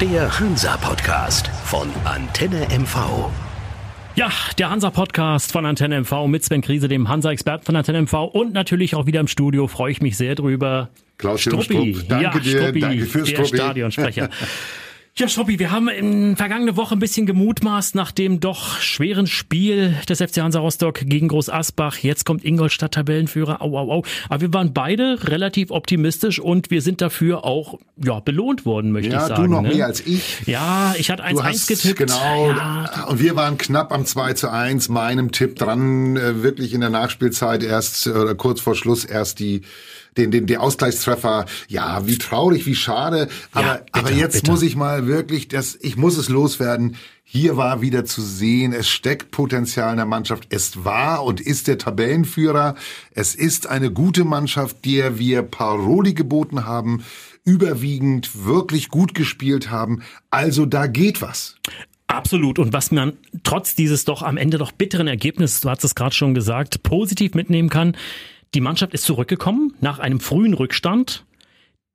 Der Hansa-Podcast von Antenne MV. Ja, der Hansa-Podcast von Antenne MV mit Sven Krise, dem Hansa-Experten von Antenne MV und natürlich auch wieder im Studio. Freue ich mich sehr drüber. Klaus Struppi. Danke ja, dir, Struppi, danke fürs der Struppi. Stadionsprecher. Ja, Schoppi, wir haben in vergangene Woche ein bisschen gemutmaßt nach dem doch schweren Spiel des FC Hansa Rostock gegen Groß Asbach. Jetzt kommt Ingolstadt Tabellenführer. Au, au, au. Aber wir waren beide relativ optimistisch und wir sind dafür auch ja, belohnt worden, möchte ja, ich sagen. Ja, du noch ne? mehr als ich. Ja, ich hatte 1-1 getippt. Genau. Ja. Und wir waren knapp am 2 zu 1, meinem Tipp dran, äh, wirklich in der Nachspielzeit erst oder kurz vor Schluss erst die den, den, den Ausgleichstreffer. Ja, wie traurig, wie schade. Aber, ja, bitte, aber jetzt bitte. muss ich mal wirklich, das, ich muss es loswerden. Hier war wieder zu sehen, es steckt Potenzial in der Mannschaft. Es war und ist der Tabellenführer. Es ist eine gute Mannschaft, der wir Paroli geboten haben, überwiegend wirklich gut gespielt haben. Also da geht was. Absolut. Und was man trotz dieses doch am Ende doch bitteren Ergebnisses, du hast es gerade schon gesagt, positiv mitnehmen kann, die Mannschaft ist zurückgekommen nach einem frühen Rückstand.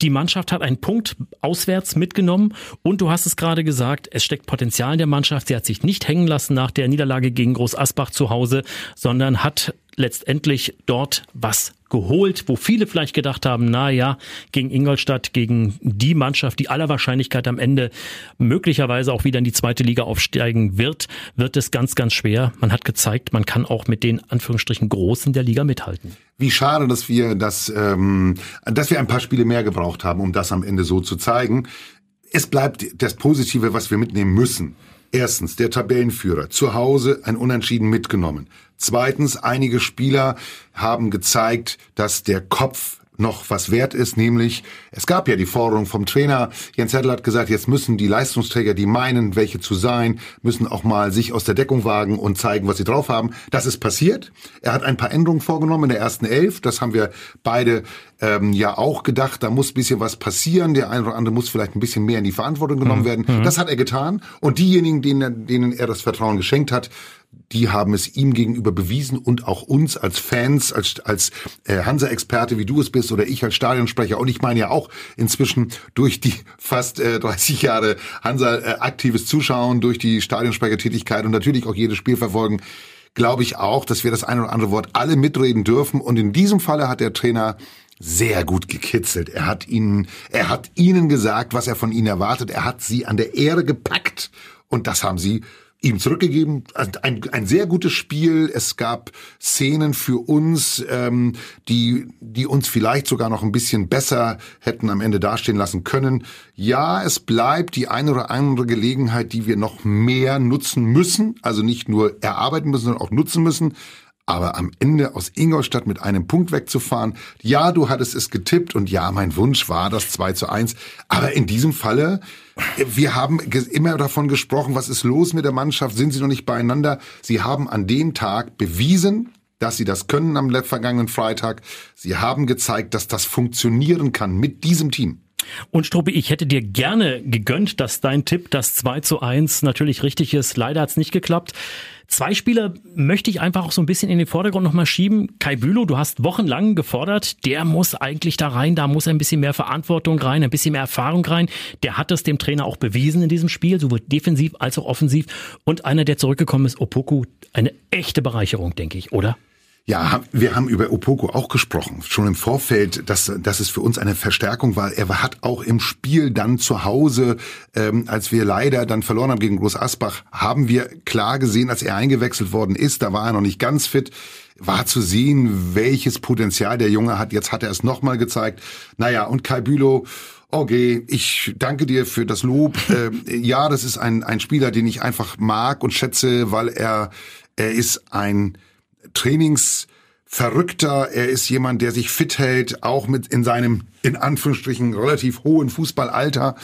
Die Mannschaft hat einen Punkt auswärts mitgenommen und du hast es gerade gesagt, es steckt Potenzial in der Mannschaft. Sie hat sich nicht hängen lassen nach der Niederlage gegen Groß Asbach zu Hause, sondern hat letztendlich dort was geholt, wo viele vielleicht gedacht haben, na ja, gegen Ingolstadt, gegen die Mannschaft, die aller Wahrscheinlichkeit am Ende möglicherweise auch wieder in die zweite Liga aufsteigen wird, wird es ganz, ganz schwer. Man hat gezeigt, man kann auch mit den Anführungsstrichen Großen der Liga mithalten. Wie schade, dass wir das, ähm, dass wir ein paar Spiele mehr gebraucht haben, um das am Ende so zu zeigen. Es bleibt das Positive, was wir mitnehmen müssen. Erstens, der Tabellenführer. Zu Hause ein Unentschieden mitgenommen. Zweitens, einige Spieler haben gezeigt, dass der Kopf noch was wert ist, nämlich es gab ja die Forderung vom Trainer. Jens Hertel hat gesagt, jetzt müssen die Leistungsträger, die meinen, welche zu sein, müssen auch mal sich aus der Deckung wagen und zeigen, was sie drauf haben. Das ist passiert. Er hat ein paar Änderungen vorgenommen in der ersten Elf. Das haben wir beide ähm, ja auch gedacht. Da muss ein bisschen was passieren. Der eine oder andere muss vielleicht ein bisschen mehr in die Verantwortung genommen mhm. werden. Das hat er getan. Und diejenigen, denen, denen er das Vertrauen geschenkt hat, die haben es ihm gegenüber bewiesen und auch uns als Fans, als, als äh, Hansa-Experte, wie du es bist, oder ich als Stadionsprecher. Und ich meine ja auch inzwischen durch die fast äh, 30 Jahre Hansa äh, aktives Zuschauen, durch die Stadionsprechertätigkeit und natürlich auch jedes Spiel verfolgen, glaube ich auch, dass wir das eine oder andere Wort alle mitreden dürfen. Und in diesem Falle hat der Trainer sehr gut gekitzelt. Er hat ihnen, er hat ihnen gesagt, was er von ihnen erwartet. Er hat sie an der Ehre gepackt. Und das haben sie ihm zurückgegeben. Ein, ein sehr gutes Spiel. Es gab Szenen für uns, ähm, die, die uns vielleicht sogar noch ein bisschen besser hätten am Ende dastehen lassen können. Ja, es bleibt die eine oder andere Gelegenheit, die wir noch mehr nutzen müssen. Also nicht nur erarbeiten müssen, sondern auch nutzen müssen. Aber am Ende aus Ingolstadt mit einem Punkt wegzufahren, ja, du hattest es getippt und ja, mein Wunsch war das 2 zu 1. Aber in diesem Falle, wir haben immer davon gesprochen, was ist los mit der Mannschaft, sind sie noch nicht beieinander? Sie haben an dem Tag bewiesen, dass sie das können am vergangenen Freitag. Sie haben gezeigt, dass das funktionieren kann mit diesem Team. Und Struppi, ich hätte dir gerne gegönnt, dass dein Tipp, das 2 zu 1, natürlich richtig ist. Leider hat es nicht geklappt. Zwei Spieler möchte ich einfach auch so ein bisschen in den Vordergrund nochmal schieben. Kai Bülow, du hast wochenlang gefordert, der muss eigentlich da rein, da muss ein bisschen mehr Verantwortung rein, ein bisschen mehr Erfahrung rein. Der hat es dem Trainer auch bewiesen in diesem Spiel, sowohl defensiv als auch offensiv. Und einer, der zurückgekommen ist, Opoku, eine echte Bereicherung, denke ich, oder? Ja, wir haben über Opoko auch gesprochen, schon im Vorfeld, dass, dass es für uns eine Verstärkung war. Er hat auch im Spiel dann zu Hause, ähm, als wir leider dann verloren haben gegen Groß Asbach, haben wir klar gesehen, als er eingewechselt worden ist, da war er noch nicht ganz fit, war zu sehen, welches Potenzial der Junge hat. Jetzt hat er es nochmal gezeigt. Naja, und Kai Bülow, Okay, ich danke dir für das Lob. Ähm, ja, das ist ein, ein Spieler, den ich einfach mag und schätze, weil er, er ist ein Trainingsverrückter. Er ist jemand, der sich fit hält, auch mit in seinem, in Anführungsstrichen, relativ hohen Fußballalter.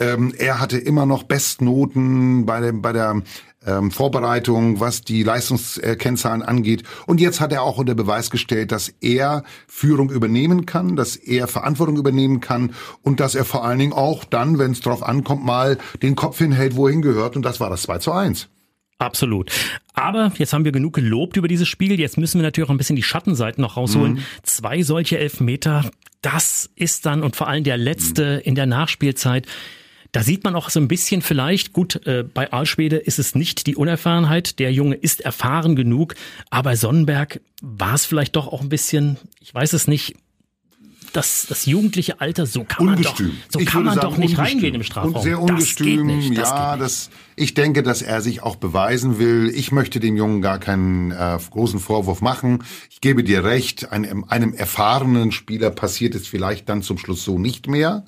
Ähm, er hatte immer noch Bestnoten bei, dem, bei der ähm, Vorbereitung, was die Leistungskennzahlen angeht. Und jetzt hat er auch unter Beweis gestellt, dass er Führung übernehmen kann, dass er Verantwortung übernehmen kann und dass er vor allen Dingen auch dann, wenn es drauf ankommt, mal den Kopf hinhält, wohin gehört. Und das war das 2 zu 1. Absolut. Aber jetzt haben wir genug gelobt über dieses Spiel. Jetzt müssen wir natürlich auch ein bisschen die Schattenseiten noch rausholen. Mhm. Zwei solche Elfmeter, das ist dann und vor allem der letzte in der Nachspielzeit. Da sieht man auch so ein bisschen vielleicht, gut, äh, bei Alschwede ist es nicht die Unerfahrenheit, der Junge ist erfahren genug, aber Sonnenberg war es vielleicht doch auch ein bisschen, ich weiß es nicht, das, das jugendliche Alter, so kann ungestüm. man doch, so kann man sagen, doch nicht ungestüm. reingehen im Strafraum. Und sehr ungestüm, das das ja, das, ich denke, dass er sich auch beweisen will. Ich möchte dem Jungen gar keinen äh, großen Vorwurf machen. Ich gebe dir recht, einem, einem erfahrenen Spieler passiert es vielleicht dann zum Schluss so nicht mehr.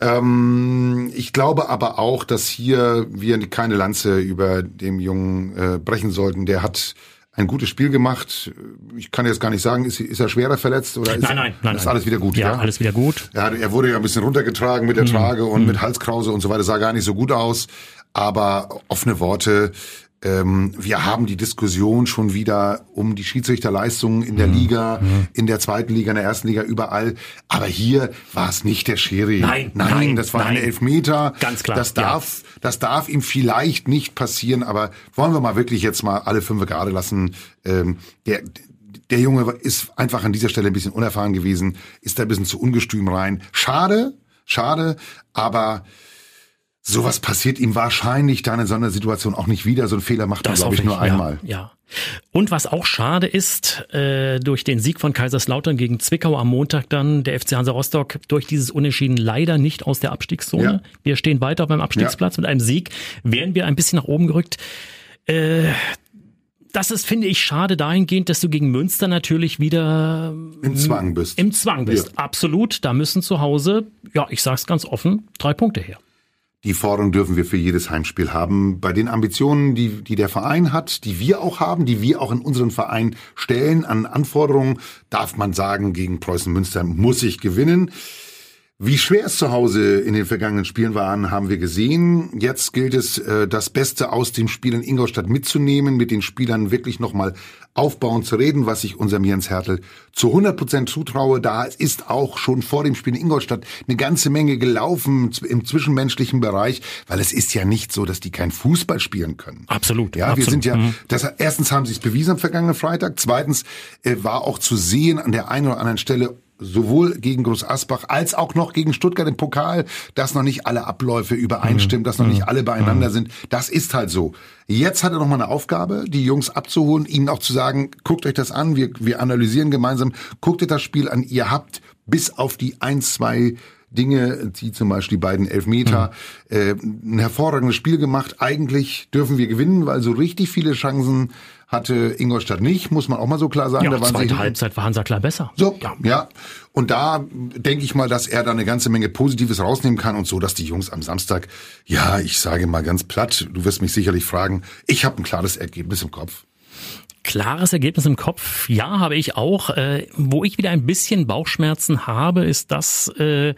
Ähm, ich glaube aber auch, dass hier wir keine Lanze über dem Jungen äh, brechen sollten. Der hat ein gutes Spiel gemacht. Ich kann jetzt gar nicht sagen, ist, ist er schwerer verletzt oder ist, nein, nein, nein, ist alles wieder gut? Ja, ja, alles wieder gut. Ja, er wurde ja ein bisschen runtergetragen mit der mhm. Trage und mhm. mit Halskrause und so weiter, sah gar nicht so gut aus. Aber offene Worte, ähm, wir haben die Diskussion schon wieder um die Schiedsrichterleistungen in der mhm. Liga, mhm. in der zweiten Liga, in der ersten Liga, überall. Aber hier war es nicht der Schiri. Nein, nein, nein das war nein. eine Elfmeter. Ganz klar. Das darf, ja. das darf ihm vielleicht nicht passieren. Aber wollen wir mal wirklich jetzt mal alle fünf gerade lassen. Ähm, der, der Junge ist einfach an dieser Stelle ein bisschen unerfahren gewesen, ist da ein bisschen zu ungestüm rein. Schade, schade, aber Sowas passiert ihm wahrscheinlich dann in so einer Situation auch nicht wieder. So ein Fehler macht das man, glaube ich, nur ja, einmal. Ja. Und was auch schade ist, äh, durch den Sieg von Kaiserslautern gegen Zwickau am Montag dann, der FC Hansa Rostock durch dieses Unentschieden leider nicht aus der Abstiegszone. Ja. Wir stehen weiter beim Abstiegsplatz. Ja. Mit einem Sieg wären wir ein bisschen nach oben gerückt. Äh, das ist, finde ich, schade dahingehend, dass du gegen Münster natürlich wieder im Zwang bist. Im Zwang bist, absolut. Da müssen zu Hause, ja, ich sag's ganz offen, drei Punkte her. Die Forderung dürfen wir für jedes Heimspiel haben. Bei den Ambitionen, die, die der Verein hat, die wir auch haben, die wir auch in unseren Verein stellen an Anforderungen, darf man sagen, gegen Preußen Münster muss ich gewinnen. Wie schwer es zu Hause in den vergangenen Spielen waren, haben wir gesehen. Jetzt gilt es, äh, das Beste aus dem Spiel in Ingolstadt mitzunehmen, mit den Spielern wirklich nochmal aufbauend zu reden, was ich unserem Jens Hertel zu 100 Prozent zutraue. Da ist auch schon vor dem Spiel in Ingolstadt eine ganze Menge gelaufen im zwischenmenschlichen Bereich, weil es ist ja nicht so, dass die kein Fußball spielen können. Absolut. Ja, absolut. wir sind ja, mhm. das, erstens haben sie es bewiesen am vergangenen Freitag. Zweitens äh, war auch zu sehen an der einen oder anderen Stelle, sowohl gegen Groß Asbach als auch noch gegen Stuttgart im Pokal, dass noch nicht alle Abläufe übereinstimmen, mhm. dass noch nicht mhm. alle beieinander mhm. sind. Das ist halt so. Jetzt hat er noch mal eine Aufgabe, die Jungs abzuholen, ihnen auch zu sagen, guckt euch das an, wir, wir analysieren gemeinsam, guckt euch das Spiel an, ihr habt bis auf die ein, zwei Dinge, die zum Beispiel die beiden Elfmeter, mhm. äh, ein hervorragendes Spiel gemacht. Eigentlich dürfen wir gewinnen, weil so richtig viele Chancen hatte Ingolstadt nicht, muss man auch mal so klar sagen. Ja, da waren zweite sie Halbzeit war Hansa klar besser. So, ja. ja. Und da denke ich mal, dass er da eine ganze Menge Positives rausnehmen kann und so, dass die Jungs am Samstag, ja, ich sage mal ganz platt, du wirst mich sicherlich fragen, ich habe ein klares Ergebnis im Kopf. Klares Ergebnis im Kopf, ja, habe ich auch. Äh, wo ich wieder ein bisschen Bauchschmerzen habe, ist das, äh,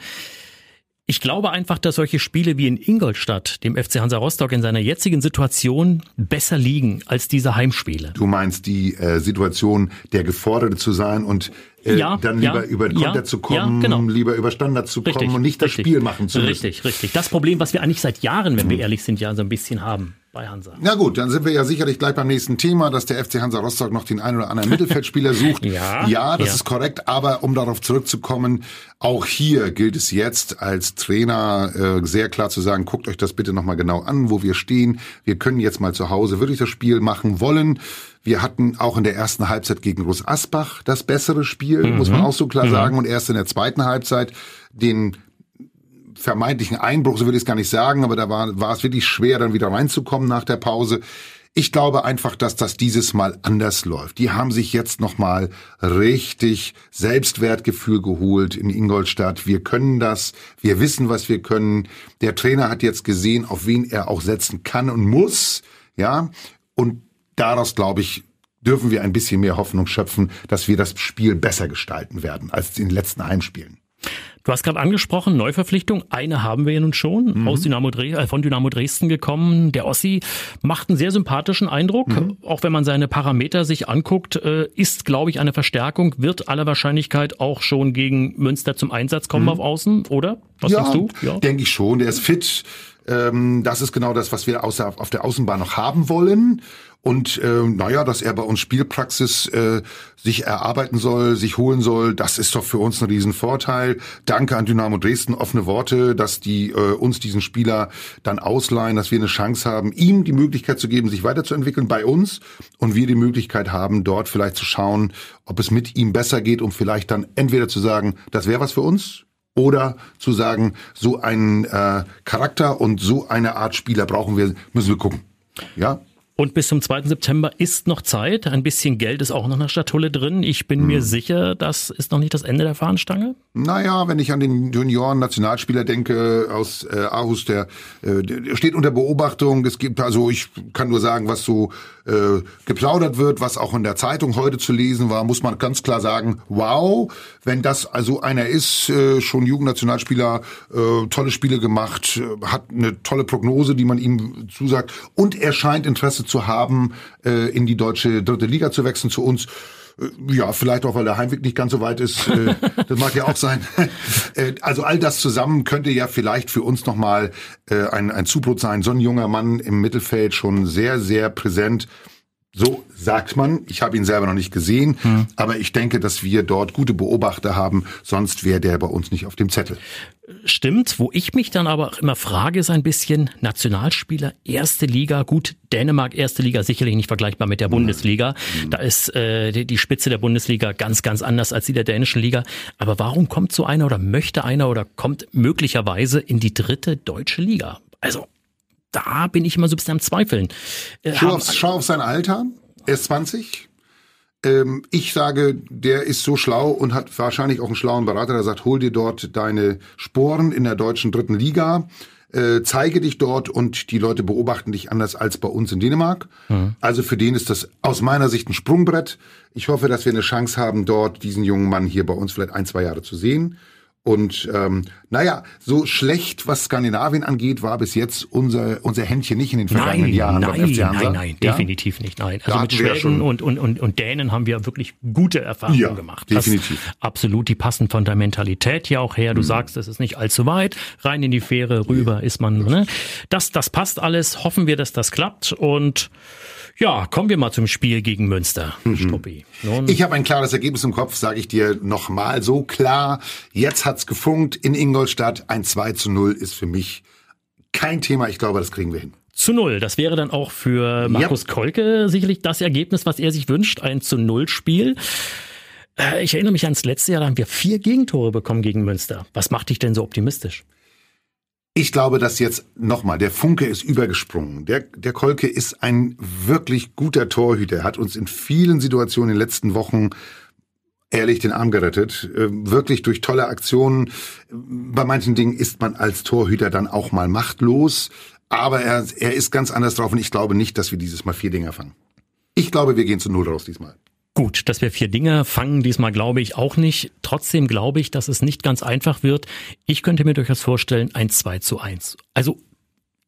ich glaube einfach, dass solche Spiele wie in Ingolstadt, dem FC Hansa Rostock in seiner jetzigen Situation besser liegen als diese Heimspiele. Du meinst die äh, Situation, der Geforderte zu sein und äh, ja, dann lieber ja, über Konter ja, zu kommen, genau. lieber über Standard zu richtig, kommen und nicht das richtig, Spiel machen zu müssen. Richtig, richtig. Das Problem, was wir eigentlich seit Jahren, wenn wir mhm. ehrlich sind, ja so ein bisschen haben bei Hansa. Na gut, dann sind wir ja sicherlich gleich beim nächsten Thema, dass der FC Hansa Rostock noch den einen oder anderen Mittelfeldspieler sucht. ja, ja, das ja. ist korrekt. Aber um darauf zurückzukommen, auch hier gilt es jetzt als Trainer äh, sehr klar zu sagen, guckt euch das bitte nochmal genau an, wo wir stehen. Wir können jetzt mal zu Hause wirklich das Spiel machen wollen. Wir hatten auch in der ersten Halbzeit gegen Groß Asbach das bessere Spiel, mhm. muss man auch so klar mhm. sagen. Und erst in der zweiten Halbzeit den vermeintlichen Einbruch, so würde ich es gar nicht sagen, aber da war, war es wirklich schwer, dann wieder reinzukommen nach der Pause. Ich glaube einfach, dass das dieses Mal anders läuft. Die haben sich jetzt nochmal richtig Selbstwertgefühl geholt in Ingolstadt. Wir können das. Wir wissen, was wir können. Der Trainer hat jetzt gesehen, auf wen er auch setzen kann und muss. Ja. Und daraus, glaube ich, dürfen wir ein bisschen mehr Hoffnung schöpfen, dass wir das Spiel besser gestalten werden als in den letzten Heimspielen. Du hast gerade angesprochen, Neuverpflichtung. Eine haben wir ja nun schon, mhm. aus Dynamo Dres äh, von Dynamo Dresden gekommen. Der Ossi macht einen sehr sympathischen Eindruck. Mhm. Auch wenn man seine Parameter sich anguckt, äh, ist, glaube ich, eine Verstärkung, wird aller Wahrscheinlichkeit auch schon gegen Münster zum Einsatz kommen mhm. auf Außen, oder? Was ja, denkst du? Ja, denke ich schon. Der ist fit Ähm, das ist genau das, was wir außer, auf der Außenbahn noch haben wollen. Und äh, naja, dass er bei uns Spielpraxis äh, sich erarbeiten soll, sich holen soll, das ist doch für uns ein Riesenvorteil. Danke an Dynamo Dresden, offene Worte, dass die äh, uns diesen Spieler dann ausleihen, dass wir eine Chance haben, ihm die Möglichkeit zu geben, sich weiterzuentwickeln bei uns und wir die Möglichkeit haben, dort vielleicht zu schauen, ob es mit ihm besser geht, um vielleicht dann entweder zu sagen, das wäre was für uns, oder zu sagen, so einen äh, Charakter und so eine Art Spieler brauchen wir, müssen wir gucken. Ja, und bis zum 2. September ist noch Zeit. Ein bisschen Geld ist auch noch in der Statulle drin. Ich bin hm. mir sicher, das ist noch nicht das Ende der Fahnenstange. Naja, wenn ich an den Junioren-Nationalspieler denke aus äh, Aarhus, der, äh, der steht unter Beobachtung. Es gibt also, ich kann nur sagen, was so äh, geplaudert wird, was auch in der Zeitung heute zu lesen war, muss man ganz klar sagen, wow, wenn das also einer ist, äh, schon Jugendnationalspieler, äh, tolle Spiele gemacht, äh, hat eine tolle Prognose, die man ihm zusagt und er scheint Interesse zu haben, äh, in die deutsche dritte Liga zu wechseln zu uns. Äh, ja, vielleicht auch, weil der Heimweg nicht ganz so weit ist. Äh, das mag ja auch sein. Äh, also all das zusammen könnte ja vielleicht für uns nochmal ein, ein Zubrot sein. So ein junger Mann im Mittelfeld schon sehr, sehr präsent. So sagt man. Ich habe ihn selber noch nicht gesehen, hm. aber ich denke, dass wir dort gute Beobachter haben, sonst wäre der bei uns nicht auf dem Zettel. Stimmt. Wo ich mich dann aber auch immer frage, ist ein bisschen Nationalspieler, erste Liga. Gut, Dänemark, erste Liga, sicherlich nicht vergleichbar mit der Bundesliga. Da ist äh, die, die Spitze der Bundesliga ganz, ganz anders als die der dänischen Liga. Aber warum kommt so einer oder möchte einer oder kommt möglicherweise in die dritte deutsche Liga? Also da bin ich immer so ein bisschen am Zweifeln. Äh, schau, auf, schau auf sein Alter. Er ist 20. Ähm, ich sage, der ist so schlau und hat wahrscheinlich auch einen schlauen Berater, der sagt, hol dir dort deine Sporen in der deutschen dritten Liga. Äh, zeige dich dort und die Leute beobachten dich anders als bei uns in Dänemark. Mhm. Also für den ist das aus meiner Sicht ein Sprungbrett. Ich hoffe, dass wir eine Chance haben, dort diesen jungen Mann hier bei uns vielleicht ein, zwei Jahre zu sehen. Und ähm, naja, so schlecht, was Skandinavien angeht, war bis jetzt unser, unser Händchen nicht in den vergangenen nein, Jahren. Nein, nein, nein, nein, ja? definitiv nicht. Nein. Also mit Schweden und, und, und, und Dänen haben wir wirklich gute Erfahrungen ja, gemacht. Definitiv. Absolut, die passen von der Mentalität ja auch her. Du mhm. sagst, es ist nicht allzu weit. Rein in die Fähre, rüber ist man. Ne? Das, das passt alles. Hoffen wir, dass das klappt. Und ja, kommen wir mal zum Spiel gegen Münster, mhm. Ich habe ein klares Ergebnis im Kopf, sage ich dir nochmal so klar. Jetzt hat's gefunkt in Ingolstadt. Ein 2 zu 0 ist für mich kein Thema. Ich glaube, das kriegen wir hin. Zu null. Das wäre dann auch für Markus ja. Kolke sicherlich das Ergebnis, was er sich wünscht. Ein zu null Spiel. Äh, ich erinnere mich ans letzte Jahr, da haben wir vier Gegentore bekommen gegen Münster. Was macht dich denn so optimistisch? Ich glaube, dass jetzt nochmal, der Funke ist übergesprungen. Der, der Kolke ist ein wirklich guter Torhüter. Er hat uns in vielen Situationen in den letzten Wochen ehrlich den Arm gerettet. Äh, wirklich durch tolle Aktionen. Bei manchen Dingen ist man als Torhüter dann auch mal machtlos. Aber er, er ist ganz anders drauf und ich glaube nicht, dass wir dieses Mal vier Dinger fangen. Ich glaube, wir gehen zu Null raus diesmal. Gut, dass wir vier Dinge fangen, diesmal glaube ich auch nicht. Trotzdem glaube ich, dass es nicht ganz einfach wird. Ich könnte mir durchaus vorstellen, ein 2 zu 1. Also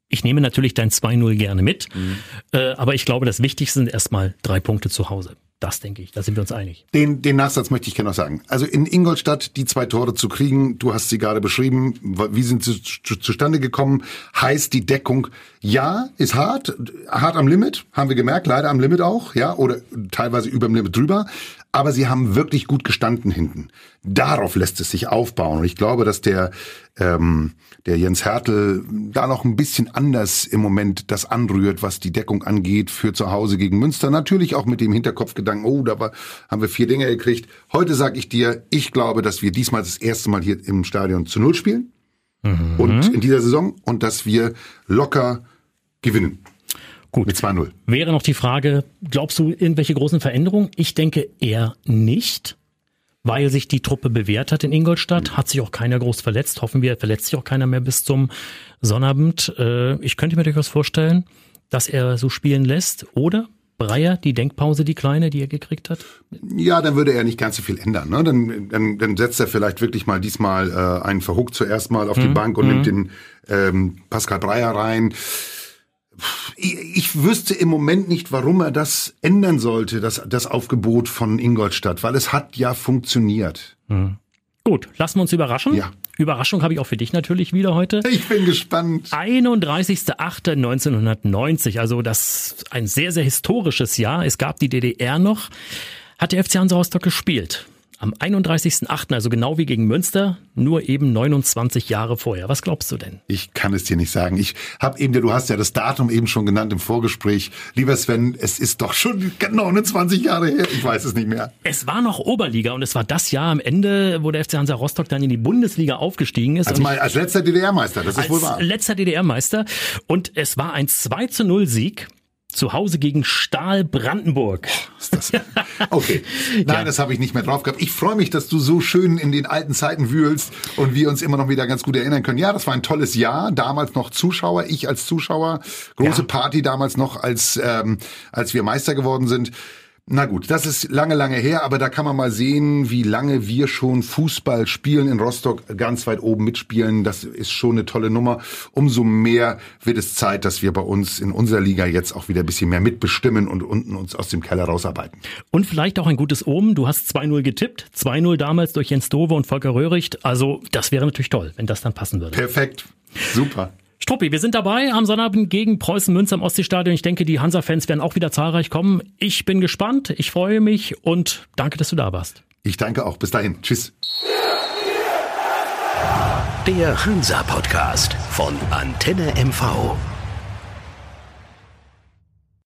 ich nehme natürlich dein 2-0 gerne mit, mhm. äh, aber ich glaube, das Wichtigste sind erstmal drei Punkte zu Hause. Das denke ich, da sind wir uns einig. Den, den Nachsatz möchte ich gerne noch sagen. Also in Ingolstadt die zwei Tore zu kriegen, du hast sie gerade beschrieben, wie sind sie zu, zustande gekommen, heißt die Deckung, ja, ist hart, hart am Limit, haben wir gemerkt, leider am Limit auch, ja, oder teilweise über dem Limit drüber, aber sie haben wirklich gut gestanden hinten. Darauf lässt es sich aufbauen. Und ich glaube, dass der, ähm, der Jens Hertel da noch ein bisschen anders im Moment das anrührt, was die Deckung angeht für zu Hause gegen Münster. Natürlich auch mit dem Hinterkopfgedanken, oh, da war, haben wir vier Dinge gekriegt. Heute sage ich dir, ich glaube, dass wir diesmal das erste Mal hier im Stadion zu Null spielen. Mhm. Und in dieser Saison. Und dass wir locker gewinnen. Gut. Mit 2-0. Wäre noch die Frage, glaubst du irgendwelche großen Veränderungen? Ich denke eher nicht, weil sich die Truppe bewährt hat in Ingolstadt, hat sich auch keiner groß verletzt. Hoffen wir, verletzt sich auch keiner mehr bis zum Sonnabend. Äh, ich könnte mir durchaus vorstellen, dass er so spielen lässt. Oder Breyer, die Denkpause, die kleine, die er gekriegt hat? Ja, dann würde er nicht ganz so viel ändern. Ne? Dann, dann, dann setzt er vielleicht wirklich mal diesmal äh, einen Verhuck zuerst mal auf mhm. die Bank und mhm. nimmt den ähm, Pascal Breyer rein ich wüsste im Moment nicht, warum er das ändern sollte, das, das Aufgebot von Ingolstadt, weil es hat ja funktioniert. Mhm. Gut, lassen wir uns überraschen. Ja. Überraschung habe ich auch für dich natürlich wieder heute. Ich bin gespannt. 31.08.1990, also das ein sehr, sehr historisches Jahr. Es gab die DDR noch, hat der FC Hansa Rostock gespielt am 31.8., also genau wie gegen Münster, nur eben 29 Jahre vorher. Was glaubst du denn? Ich kann es dir nicht sagen. Ich habe eben, du hast ja das Datum eben schon genannt im Vorgespräch. Lieber Sven, es ist doch schon 29 Jahre her. Ich weiß es nicht mehr. Es war noch Oberliga und es war das Jahr am Ende, wo der FC Hansa Rostock dann in die Bundesliga aufgestiegen ist. Als, mal, als letzter DDR-Meister, das ist wohl wahr. Als letzter DDR-Meister. Und es war ein 2 zu 0 Sieg zu Hause gegen Stahl Brandenburg. Ist das? Okay. Nein, ja. das habe ich nicht mehr drauf gehabt. Ich freue mich, dass du so schön in den alten Zeiten wühlst und wir uns immer noch wieder ganz gut erinnern können. Ja, das war ein tolles Jahr. Damals noch Zuschauer, ich als Zuschauer. Große ja. Party damals noch, als, ähm, als wir Meister geworden sind. Na gut, das ist lange, lange her, aber da kann man mal sehen, wie lange wir schon Fußball spielen in Rostock, ganz weit oben mitspielen. Das ist schon eine tolle Nummer. Umso mehr wird es Zeit, dass wir bei uns in unserer Liga jetzt auch wieder ein bisschen mehr mitbestimmen und unten uns aus dem Keller rausarbeiten. Und vielleicht auch ein gutes Omen. Du hast 2-0 getippt. 2-0 damals durch Jens Dove und Volker Röhricht. Also das wäre natürlich toll, wenn das dann passen würde. Perfekt. Super. Struppi, wir sind dabei am Sonnabend gegen Preußen Münster im Ostseestadion. Ich denke, die Hansa-Fans werden auch wieder zahlreich kommen. Ich bin gespannt, ich freue mich und danke, dass du da warst. Ich danke auch. Bis dahin. Tschüss. Der Hansa-Podcast von Antenne MV.